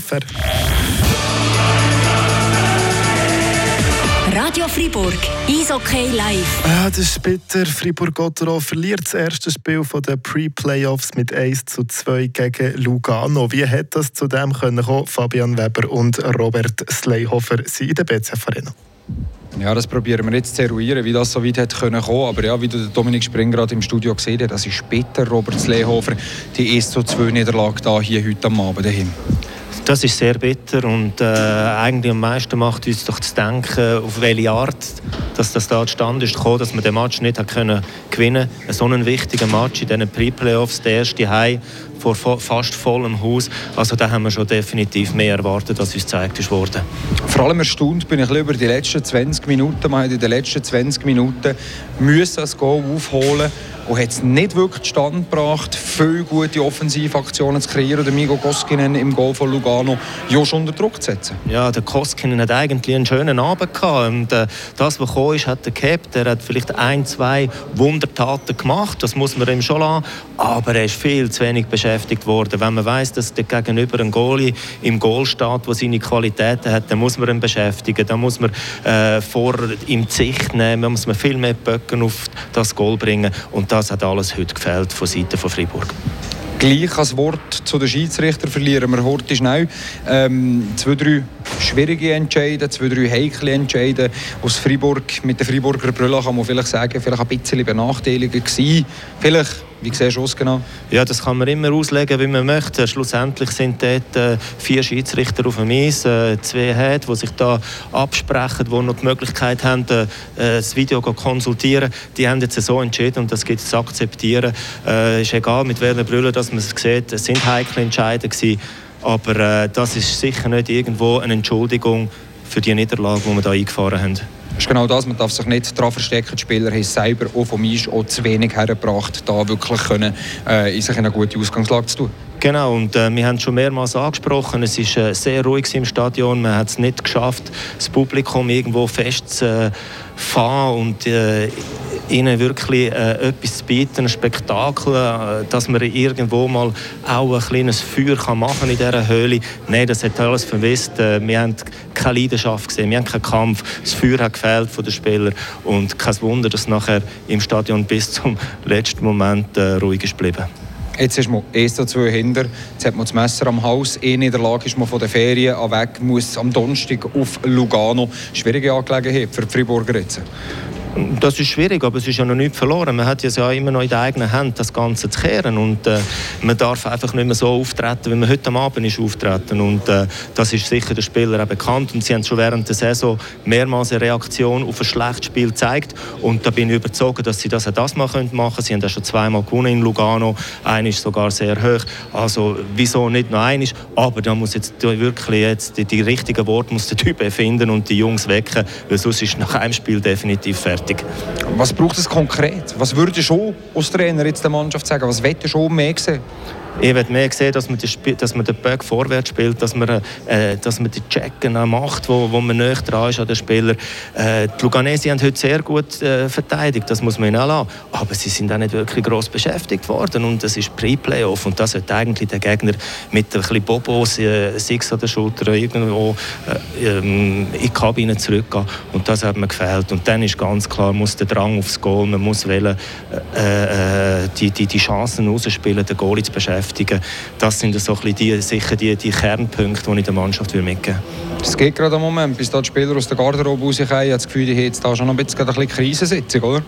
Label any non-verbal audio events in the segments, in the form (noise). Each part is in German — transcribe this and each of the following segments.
FR. Radio Fribourg, Eishockey live. Ah, das ist bitter. Fribourg-Gottero verliert das erste Spiel der Pre-Playoffs mit 1 zu 2 gegen Lugano. Wie hat das zu dem können kommen? Fabian Weber und Robert Sleihofer sind in der BCF Arena. Ja, das probieren wir jetzt zu eruieren, wie das so weit hat können kommen. Aber ja, wie du Dominik Spring gerade im Studio gesehen hast, das ist später Robert Slehofer, die 1 zu 2 Niederlage da hier heute am Abend daheim. Das ist sehr bitter und äh, eigentlich am meisten macht uns doch zu denken, auf welche Art dass das da zustande ist gekommen, dass wir den Match nicht können gewinnen konnten. So einen wichtigen Match in diesen Pre-Playoffs, der erste Heim vor fast vollem Haus. Also da haben wir schon definitiv mehr erwartet, als uns gezeigt wurde. Vor allem erstaunt bin ich über die letzten 20 Minuten. Man hat in den letzten 20 Minuten müssen das Goal aufholen und hat es nicht wirklich zustande gebracht, viele gute Offensivaktionen zu kreieren, den Migo Koskinen im Goal von Lugano ja schon unter Druck zu setzen. Ja, der Koskinen hat eigentlich einen schönen Abend gehabt und äh, das, was gekommen ist, hat er gehabt. Er hat vielleicht ein, zwei Wundertaten gemacht, das muss man ihm schon lassen, aber er ist viel zu wenig beschäftigt worden. Wenn man weiß, dass der Gegenüber ein Goalie im Goal steht, der seine Qualitäten hat, dann muss man ihn beschäftigen, dann muss man äh, vor ihm Sicht nehmen, muss man viel mehr Böcken auf das Goal bringen und das hat alles heute gefällt von Seiten von Freiburg gleich als Wort zu den Schiedsrichter verlieren wir heute schnell. Ähm, zwei, drei schwierige Entscheide, zwei, drei heikle Entscheide aus Freiburg. Mit der Freiburger Brille kann man vielleicht sagen, vielleicht ein bisschen benachteiligend gewesen. Vielleicht wie siehst du es genau? Ja, das kann man immer auslegen, wie man möchte. Schlussendlich sind dort äh, vier Schiedsrichter auf dem Eis, äh, zwei Head, die sich da absprechen, die noch die Möglichkeit haben, äh, das Video zu konsultieren. Die haben jetzt so entschieden und das gibt es zu akzeptieren. Äh, ist egal, mit welcher Brille dass man es sieht. Es sind heikle Entscheidungen aber äh, das ist sicher nicht irgendwo eine Entschuldigung für die Niederlage, die wir da eingefahren haben. Das ist genau das, man darf sich nicht daran verstecken. Die Spieler haben selber auch vom Eis auch zu wenig hergebracht, da wirklich können, äh, in sich in eine gute Ausgangslage zu tun. Genau, und äh, wir haben es schon mehrmals angesprochen, es war äh, sehr ruhig im Stadion, man hat es nicht geschafft, das Publikum irgendwo festzufahren und äh, ihnen wirklich äh, etwas zu bieten, ein Spektakel, äh, dass man irgendwo mal auch ein kleines Feuer kann machen in dieser Höhle. Nein, das hat alles verwisst. Äh, wir haben keine Leidenschaft gesehen, wir haben keinen Kampf. Das Feuer hat gefehlt von den Spielern und kein Wunder, dass nachher im Stadion bis zum (laughs) letzten Moment äh, ruhig ist geblieben. Jetzt ist man erst so zwei hinter, jetzt hat man das Messer am Haus, eh in der Lage ist man von den Ferien weg, muss am Donnerstag auf Lugano. Schwierige Angelegenheit für die Friburger jetzt. Das ist schwierig, aber es ist ja noch nicht verloren. Man hat ja immer noch in der eigenen Hand, das Ganze zu kehren. Und äh, man darf einfach nicht mehr so auftreten, wie man heute Abend ist auftreten. Und äh, das ist sicher den Spielern auch bekannt. Und sie haben schon während der Saison mehrmals eine Reaktion auf ein schlechtes Spiel gezeigt. Und da bin ich überzeugt, dass sie das auch das mal machen können. Sie haben ja schon zweimal gewonnen in Lugano. Einer ist sogar sehr hoch. Also wieso nicht noch einer? Aber da muss jetzt wirklich jetzt die, die richtigen Worte muss der Typ erfinden und die Jungs wecken, weil sonst ist nach einem Spiel definitiv fertig fertig. Was braucht es konkret? Was würde schon als Trainer jetzt der Mannschaft sagen? Was wette schon mehr sehen? Ich würde mehr sehen, dass man, den, dass man den Böck vorwärts spielt, dass man, äh, dass man die Checken macht, wo, wo man näher dran ist an den Spieler. Äh, die Luganesi haben heute sehr gut äh, verteidigt, das muss man ihnen auch lassen. Aber sie sind auch nicht wirklich gross beschäftigt worden und es ist Pre-Playoff und das sollte eigentlich der Gegner mit ein bisschen Bobos, äh, Six an der Schulter irgendwo äh, ähm, in die Kabine zurückgehen und das hat mir gefehlt. Und dann ist ganz klar, muss der Drang aufs Goal, man muss wählen, äh, äh, die, die, die Chancen rausspielen, den Goalie zu beschäftigen beschäftigen. Das sind so ein die, sicher die, die Kernpunkte, die ich der Mannschaft mitgeben will. Es geht gerade am Moment, bis da die Spieler aus der Garderobe rauskommen. Ich habe das Gefühl, die haben jetzt da schon ein bisschen, eine Krisensitzung, oder?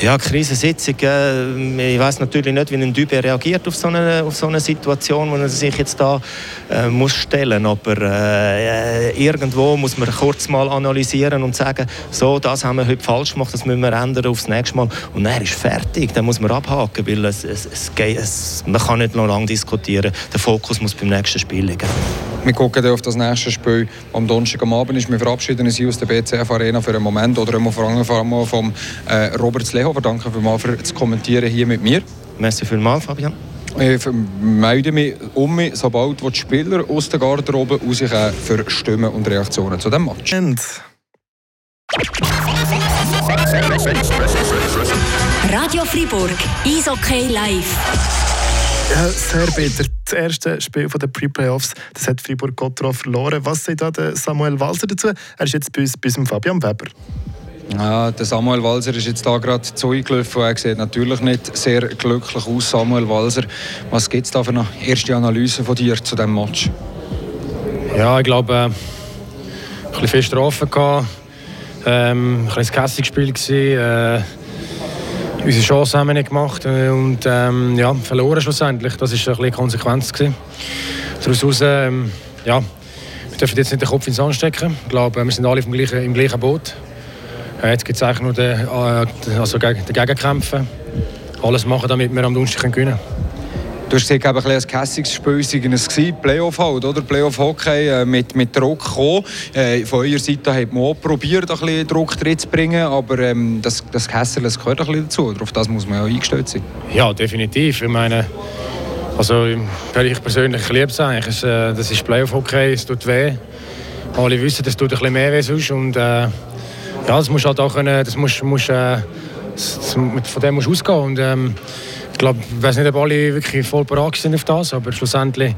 Ja, Krisensitzung. Äh, ich weiß natürlich nicht, wie ein Dübe reagiert auf so eine, auf so eine Situation, wo er sich jetzt da äh, muss stellen muss. Aber äh, irgendwo muss man kurz mal analysieren und sagen, so, das haben wir heute falsch gemacht, das müssen wir ändern aufs nächste Mal. Und dann ist fertig, dann muss man abhaken, weil es, es, es, es man kann nicht noch lange diskutieren. Der Fokus muss beim nächsten Spiel liegen. Wir gucken auf das nächste Spiel am Donnerstag am Abend. Ist. Wir verabschieden uns aus der BCF Arena für einen Moment oder vor allem vom äh, Robert Slehofer. Danke vielmals für das Kommentieren hier mit mir. Merci vielmals, Fabian. Ich melde mich um mich, sobald die Spieler aus der Garderobe rauskommen für Stimmen und Reaktionen zu diesem Match. Radio Fribourg, Eishockey live. Ja, sehr bitter. Das erste Spiel der Pre-Playoffs, das hat Fribourg-Gotteron verloren. Was sagt da Samuel Walser dazu? Er ist jetzt bei uns, bei uns Fabian Weber. Ja, der Samuel Walser ist jetzt da gerade zu eingelaufen. Er sieht natürlich nicht sehr glücklich aus. Samuel Walser, was gibt es da für eine erste Analyse von dir zu diesem Match? Ja, ich glaube, äh, ein bisschen viel Strafen gehabt. Ähm, ein bisschen kässiges Spiel gewesen. Äh, unsere Chance haben wir nicht gemacht äh, und ähm, ja, verloren schlussendlich. Das war ein bisschen Konsequenz gewesen. Daraus ähm, ja, wir dürfen jetzt nicht den Kopf ins Sand stecken. Ich glaube, wir sind alle im gleichen, im gleichen Boot. Äh, jetzt gibt es eigentlich nur den, äh, also den Gegenkämpfen. Alles machen, damit wir am Donnerstag gewinnen können. Du hast gesagt, ein, ein kässiges Spiel war Playoff halt, oder? Playoff-Hockey äh, mit, mit Druck gekommen. Äh, von eurer Seite hat man auch probiert, ein bisschen Druck drin zu bringen, aber ähm, das, das Kessel das gehört ein bisschen dazu. Auf das muss man ja eingestellt sein. Ja, definitiv. Ich meine, also, ich persönlich liebe es eigentlich. Äh, das ist Playoff-Hockey, es tut weh. Alle wissen, es tut ein bisschen mehr weh sonst. Und, äh, ja, das musst halt auch können, das musst, musst, äh, von dem musst du ausgehen. Und, ähm, ich glaube, ich weiß nicht, ob alle wirklich voll bereit sind auf das, aber schlussendlich,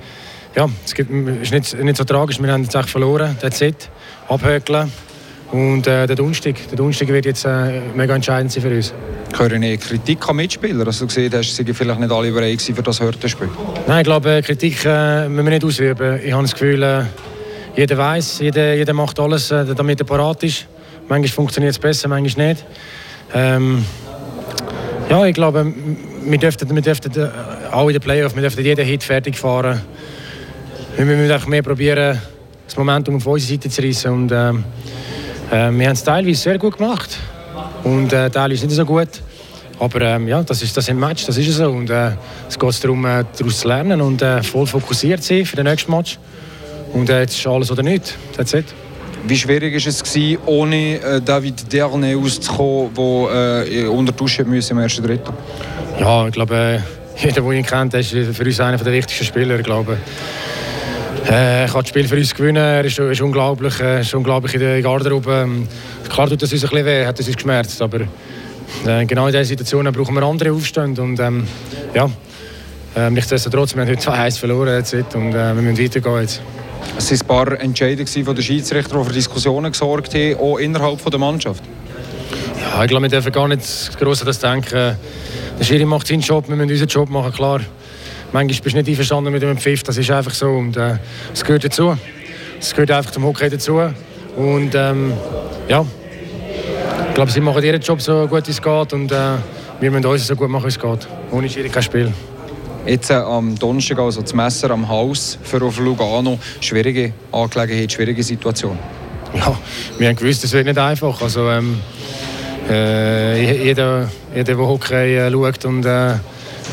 ja, es gibt, ist nicht, nicht so tragisch. Wir haben jetzt echt verloren, that's it, abhökeln. Und äh, der Donnerstag, der Donnerstag wird jetzt äh, mega entscheidend sein für uns. Hören eine Kritik an Mitspieler? Also du gesehen hast, sind vielleicht nicht alle bereit für das Hörtenspiel? Nein, ich glaube, äh, Kritik äh, müssen wir nicht ausüben. Ich habe das Gefühl, äh, jeder weiß, jeder, jeder macht alles, äh, damit er parat ist. Manchmal funktioniert es besser, manchmal nicht. Ähm, ja, ich glaube, wir dürften, wir dürften äh, auch in den Playoffs, wir dürften jeden Hit fertig fahren. Wir müssen mehr probieren, das Momentum auf unsere Seite zu reissen. Und, äh, äh, wir haben es teilweise sehr gut gemacht und äh, teilweise nicht so gut. Aber ähm, ja, das ist das im Match, das ist so. Und äh, es geht darum, äh, daraus zu lernen und äh, voll fokussiert zu sein für den nächsten Match. Und äh, jetzt ist alles oder nichts. That's it. Wie schwierig war es, gewesen, ohne äh, David Derne auszukommen, der äh, unter Dusche musste im ersten Drittel? Ja, ich glaube, äh, jeder, der ihn kennt, ist für uns einer der wichtigsten Spieler. Ich glaube, äh, er kann das Spiel für uns gewinnen. Er ist, ist unglaublich, äh, ist unglaublich in der Garderobe. Ähm, klar tut das uns ein bisschen weh, hat es uns geschmerzt, aber äh, genau in diesen Situationen brauchen wir andere Aufstände. Und, ähm, ja, äh, nichtsdestotrotz, wir haben heute 2-1 verloren jetzt, und äh, wir müssen weitergehen jetzt. Es waren ein paar Entscheidungen von der Schiedsrichter, die für Diskussionen gesorgt haben, auch innerhalb der Mannschaft. Ja, ich glaube, wir dürfen gar nicht groß an das denken. Der Schiri macht seinen Job, wir müssen unseren Job machen, klar. Manchmal bist du nicht einverstanden mit dem Pfiff, das ist einfach so und äh, es gehört dazu. Es gehört einfach zum Hockey dazu und ähm, ja, ich glaube, sie machen ihren Job so gut wie es geht und äh, wir müssen uns so gut machen wie es geht. Ohne Schiri kein Spiel. Jetzt äh, am Donnerstag also das Messer am Haus für auf Lugano. Schwierige Angelegenheit, schwierige Situation. Ja, wir haben gewusst, es wird nicht einfach. Also, ähm, äh, jeder, jeder, der Hockey äh, schaut und äh,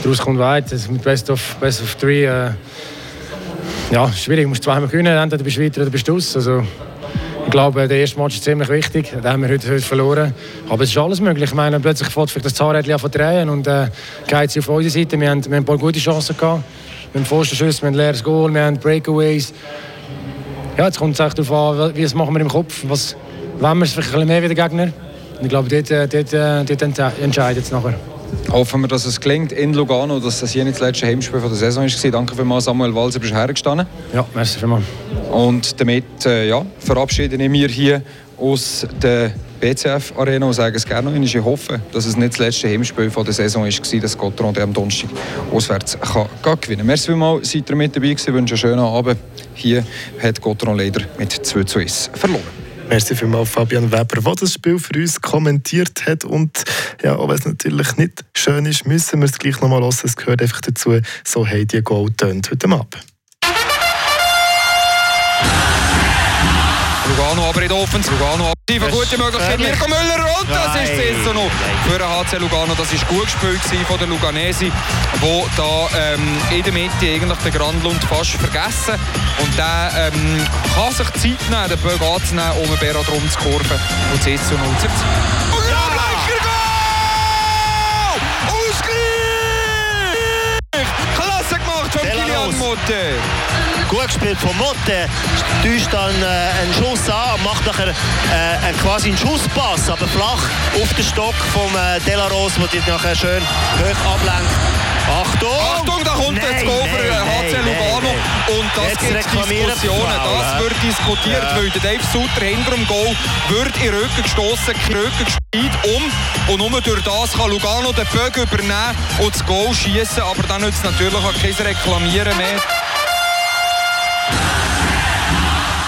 daraus kommt weit, mit Best of, Best of Three. Äh, ja, schwierig, du musst zweimal gewinnen, entweder bist du weiter oder bist du aus. Also, ich glaube, der erste Match ist ziemlich wichtig. Den haben wir heute, heute verloren. Aber es ist alles möglich. Ich meine, plötzlich vielleicht das Zahnrädchen an drehen und äh, geht sie auf unsere Seite. Wir haben, wir haben ein paar gute Chancen gehabt. Wir haben Pfostenschüsse, wir haben leeres Goal, wir haben Breakaways. Ja, jetzt kommt es echt darauf an, wie es machen wir im Kopf. Was, wollen wir es vielleicht ein bisschen mehr wie der Gegner? Und ich glaube, dort, äh, dort, äh, dort entscheidet es nachher. Hoffen wir, dass es gelingt in Lugano, dass das hier nicht das letzte Heimspiel der Saison war. Danke vielmals, Samuel Walser, bist hergestanden. Ja, merci vielmals. Und damit äh, ja, verabschiede ich mich hier aus der BCF-Arena und sage es gerne noch Ich hoffe, dass es nicht das letzte Heimspiel der Saison war, dass Gotteron am Donnerstag auswärts kann gewinnen kann. Merci vielmals, seid ihr mit dabei gewesen. Ich wünsche einen schönen Abend. Hier hat Gotteron leider mit 2 zu 1 verloren. Merci vielmals Fabian Weber, der das Spiel für uns kommentiert hat. Und ja, auch wenn es natürlich nicht schön ist, müssen wir es gleich nochmal hören. Es gehört einfach dazu, so haben die Goal tönt heute Abend. Offense. Lugano eine gute Möglichkeit. Mirko Müller und das ist es noch für den HC Lugano. Das war gut gespielt von den Luganesi, wo da ähm, in der Mitte eigentlich den Grandlund fast vergessen. Und der ähm, kann sich Zeit nehmen, den Böck anzunehmen, um Berat drum zu kurven und das ist zu 0 zu Unglaublicher von Kilian Motte. Gut gespielt von Motte. Täuscht dann äh, einen Schuss an, macht nachher äh, quasi einen Schusspass, aber flach auf den Stock vom äh, Delaros, der die nachher schön hoch ablenkt. Achtung! Achtung, da kommt nein, jetzt Go für HC das jetzt gibt Diskussionen. Das wird diskutiert, ja. weil der Dave Sutter hinter dem Goal wird in den Rücken gestoßen, Rücken gespielt um. Und nur durch das kann Lugano den Bögen übernehmen und das Goal schießen. Aber dann nützt natürlich auch kein Reklamieren mehr.